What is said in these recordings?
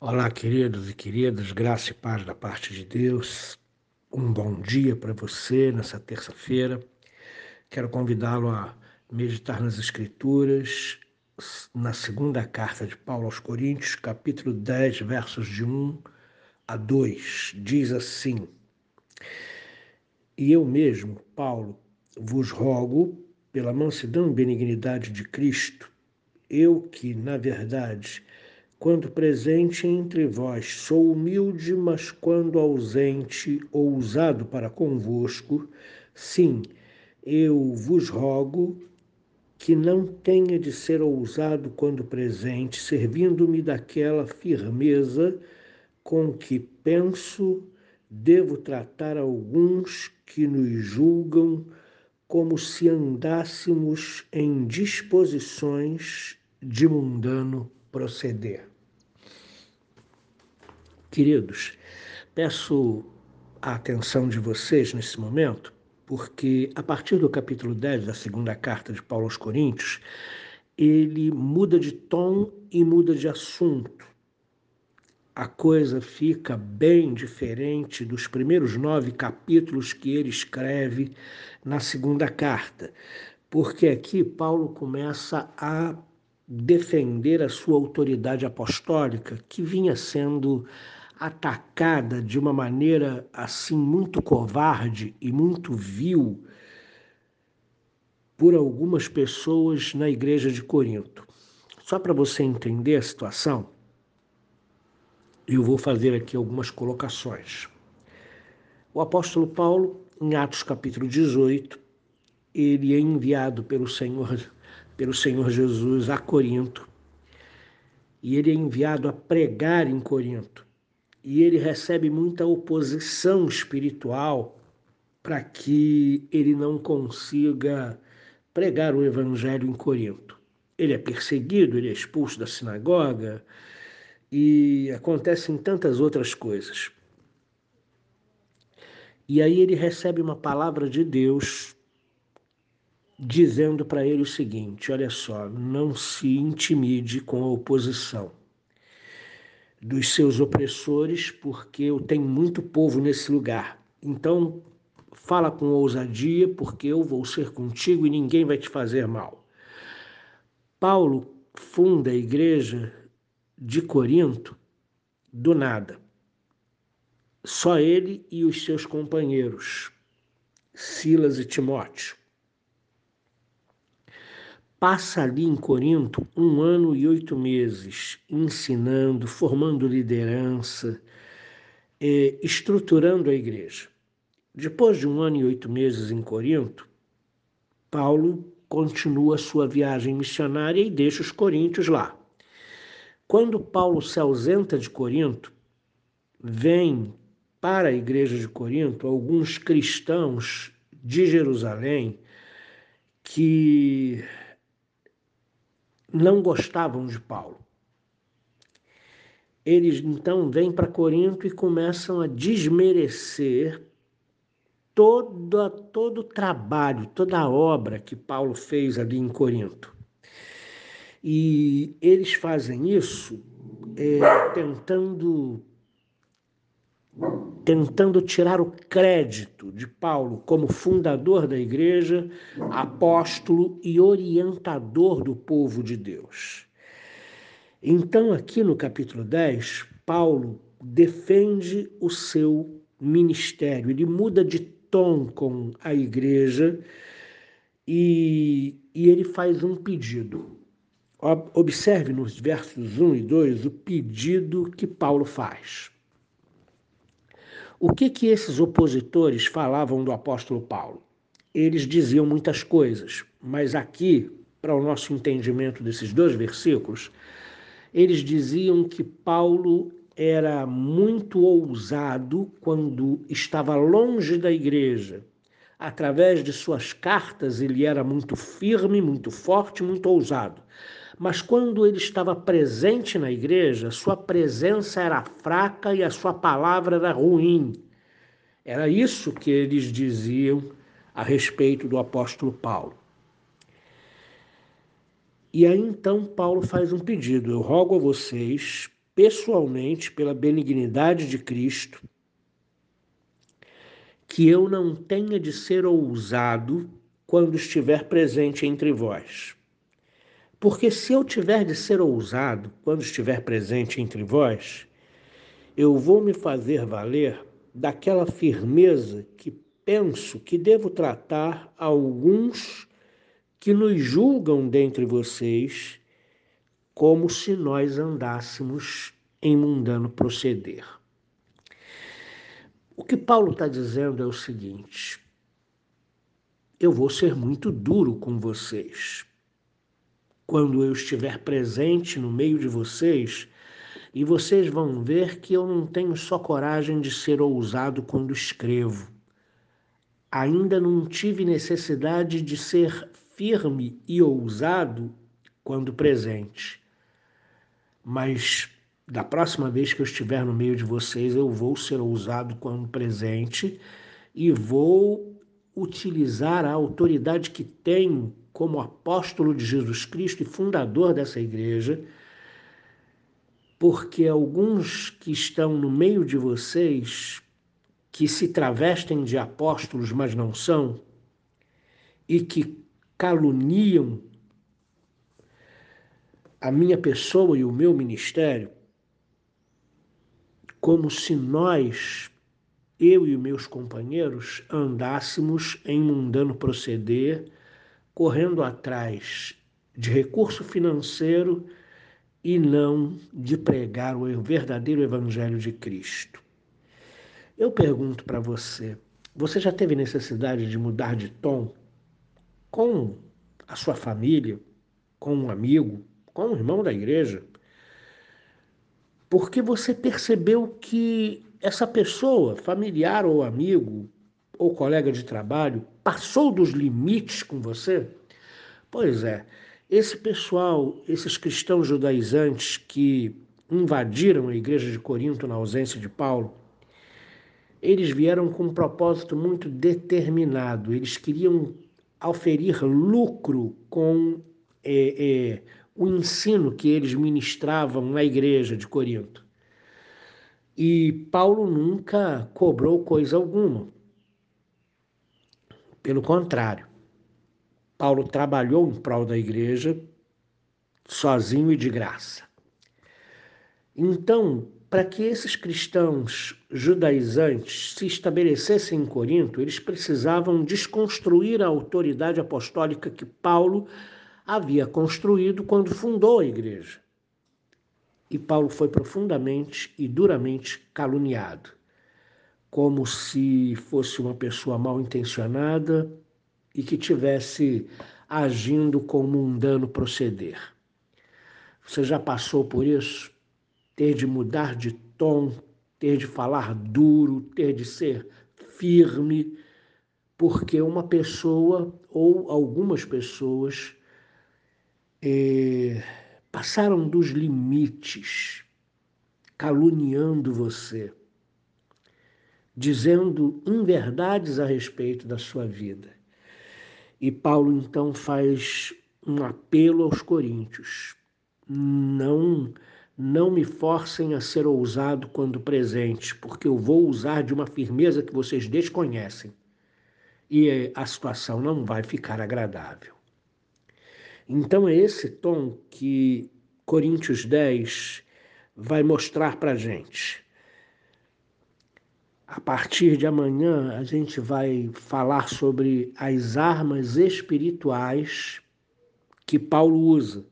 Olá, queridos e queridas, graça e paz da parte de Deus. Um bom dia para você nessa terça-feira. Quero convidá-lo a meditar nas Escrituras, na segunda carta de Paulo aos Coríntios, capítulo 10, versos de 1 a 2. Diz assim: E eu mesmo, Paulo, vos rogo, pela mansidão e benignidade de Cristo, eu que, na verdade, quando presente entre vós, sou humilde, mas quando ausente, ousado para convosco, sim, eu vos rogo que não tenha de ser ousado quando presente, servindo-me daquela firmeza com que penso devo tratar alguns que nos julgam como se andássemos em disposições de mundano proceder. Queridos, peço a atenção de vocês nesse momento, porque a partir do capítulo 10 da segunda carta de Paulo aos Coríntios, ele muda de tom e muda de assunto. A coisa fica bem diferente dos primeiros nove capítulos que ele escreve na segunda carta, porque aqui Paulo começa a defender a sua autoridade apostólica, que vinha sendo atacada de uma maneira assim muito covarde e muito vil por algumas pessoas na igreja de Corinto. Só para você entender a situação, eu vou fazer aqui algumas colocações. O apóstolo Paulo, em Atos capítulo 18, ele é enviado pelo Senhor pelo Senhor Jesus a Corinto. E ele é enviado a pregar em Corinto. E ele recebe muita oposição espiritual para que ele não consiga pregar o evangelho em Corinto. Ele é perseguido, ele é expulso da sinagoga e acontecem tantas outras coisas. E aí ele recebe uma palavra de Deus dizendo para ele o seguinte: olha só, não se intimide com a oposição dos seus opressores, porque eu tenho muito povo nesse lugar. Então, fala com ousadia, porque eu vou ser contigo e ninguém vai te fazer mal. Paulo funda a igreja de Corinto do nada. Só ele e os seus companheiros, Silas e Timóteo passa ali em Corinto um ano e oito meses ensinando, formando liderança, eh, estruturando a igreja. Depois de um ano e oito meses em Corinto, Paulo continua sua viagem missionária e deixa os coríntios lá. Quando Paulo se ausenta de Corinto, vem para a igreja de Corinto alguns cristãos de Jerusalém que não gostavam de Paulo. Eles então vêm para Corinto e começam a desmerecer toda, todo o trabalho, toda a obra que Paulo fez ali em Corinto. E eles fazem isso é, tentando tentando tirar o crédito de Paulo como fundador da igreja, apóstolo e orientador do povo de Deus. Então, aqui no capítulo 10, Paulo defende o seu ministério, ele muda de tom com a igreja e, e ele faz um pedido. Observe nos versos 1 e 2 o pedido que Paulo faz. O que que esses opositores falavam do apóstolo Paulo? Eles diziam muitas coisas, mas aqui, para o nosso entendimento desses dois versículos, eles diziam que Paulo era muito ousado quando estava longe da igreja. Através de suas cartas, ele era muito firme, muito forte, muito ousado. Mas quando ele estava presente na igreja, sua presença era fraca e a sua palavra era ruim. Era isso que eles diziam a respeito do apóstolo Paulo. E aí então Paulo faz um pedido: eu rogo a vocês, pessoalmente, pela benignidade de Cristo, que eu não tenha de ser ousado quando estiver presente entre vós. Porque se eu tiver de ser ousado quando estiver presente entre vós, eu vou me fazer valer daquela firmeza que penso que devo tratar alguns que nos julgam dentre vocês como se nós andássemos em mundano proceder. O que Paulo está dizendo é o seguinte: eu vou ser muito duro com vocês. Quando eu estiver presente no meio de vocês, e vocês vão ver que eu não tenho só coragem de ser ousado quando escrevo. Ainda não tive necessidade de ser firme e ousado quando presente. Mas da próxima vez que eu estiver no meio de vocês, eu vou ser ousado quando presente e vou utilizar a autoridade que tenho como apóstolo de Jesus Cristo e fundador dessa igreja, porque alguns que estão no meio de vocês, que se travestem de apóstolos, mas não são, e que caluniam a minha pessoa e o meu ministério, como se nós, eu e meus companheiros, andássemos em mundano proceder, correndo atrás de recurso financeiro e não de pregar o verdadeiro Evangelho de Cristo. Eu pergunto para você: você já teve necessidade de mudar de tom com a sua família, com um amigo, com um irmão da igreja? porque você percebeu que essa pessoa, familiar ou amigo ou colega de trabalho, passou dos limites com você? Pois é, esse pessoal, esses cristãos judaizantes que invadiram a igreja de Corinto na ausência de Paulo, eles vieram com um propósito muito determinado. Eles queriam oferir lucro com é, é, o ensino que eles ministravam na igreja de Corinto. E Paulo nunca cobrou coisa alguma. Pelo contrário, Paulo trabalhou em prol da igreja sozinho e de graça. Então, para que esses cristãos judaizantes se estabelecessem em Corinto, eles precisavam desconstruir a autoridade apostólica que Paulo havia construído quando fundou a igreja. E Paulo foi profundamente e duramente caluniado, como se fosse uma pessoa mal intencionada e que tivesse agindo com mundano proceder. Você já passou por isso? Ter de mudar de tom, ter de falar duro, ter de ser firme, porque uma pessoa ou algumas pessoas é, passaram dos limites, caluniando você, dizendo inverdades a respeito da sua vida. E Paulo então faz um apelo aos coríntios: não não me forcem a ser ousado quando presente, porque eu vou usar de uma firmeza que vocês desconhecem. E a situação não vai ficar agradável. Então é esse tom que Coríntios 10 vai mostrar para a gente. A partir de amanhã, a gente vai falar sobre as armas espirituais que Paulo usa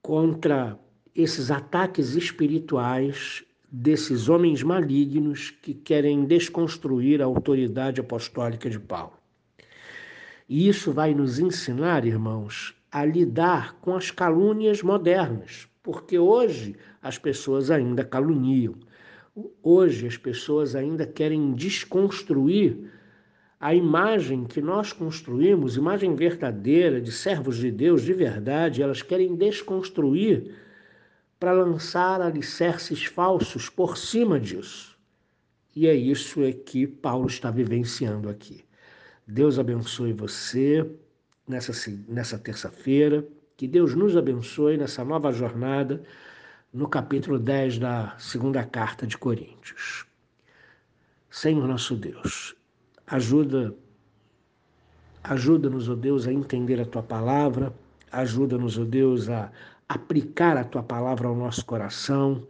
contra esses ataques espirituais desses homens malignos que querem desconstruir a autoridade apostólica de Paulo. E isso vai nos ensinar, irmãos, a lidar com as calúnias modernas, porque hoje as pessoas ainda caluniam. Hoje as pessoas ainda querem desconstruir a imagem que nós construímos, imagem verdadeira de servos de Deus de verdade, elas querem desconstruir para lançar alicerces falsos por cima disso. E é isso é que Paulo está vivenciando aqui. Deus abençoe você nessa, nessa terça-feira. Que Deus nos abençoe nessa nova jornada no capítulo 10 da segunda carta de Coríntios. Senhor nosso Deus, ajuda ajuda-nos, ó Deus, a entender a tua palavra, ajuda-nos, ó Deus, a aplicar a tua palavra ao nosso coração,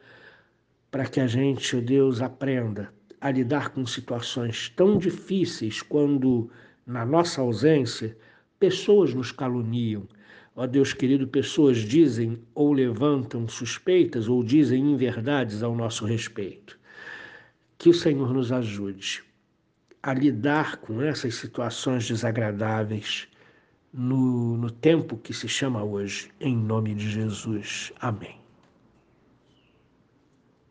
para que a gente, ó Deus, aprenda a lidar com situações tão difíceis quando, na nossa ausência, pessoas nos caluniam. Ó Deus querido, pessoas dizem ou levantam suspeitas ou dizem inverdades ao nosso respeito. Que o Senhor nos ajude a lidar com essas situações desagradáveis no, no tempo que se chama hoje, em nome de Jesus. Amém.